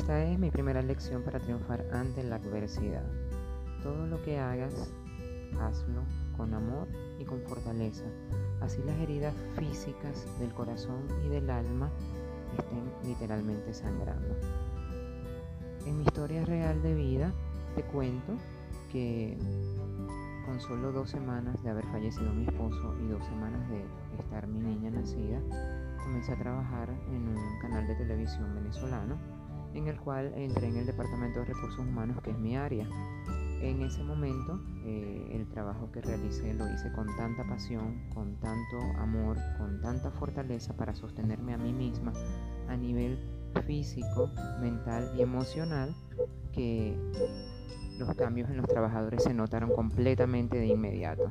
Esa es mi primera lección para triunfar ante la adversidad. Todo lo que hagas, hazlo con amor y con fortaleza. Así las heridas físicas del corazón y del alma estén literalmente sangrando. En mi historia real de vida te cuento que con solo dos semanas de haber fallecido mi esposo y dos semanas de estar mi niña nacida, comencé a trabajar en un canal de televisión venezolano en el cual entré en el Departamento de Recursos Humanos, que es mi área. En ese momento, eh, el trabajo que realicé lo hice con tanta pasión, con tanto amor, con tanta fortaleza para sostenerme a mí misma a nivel físico, mental y emocional, que los cambios en los trabajadores se notaron completamente de inmediato.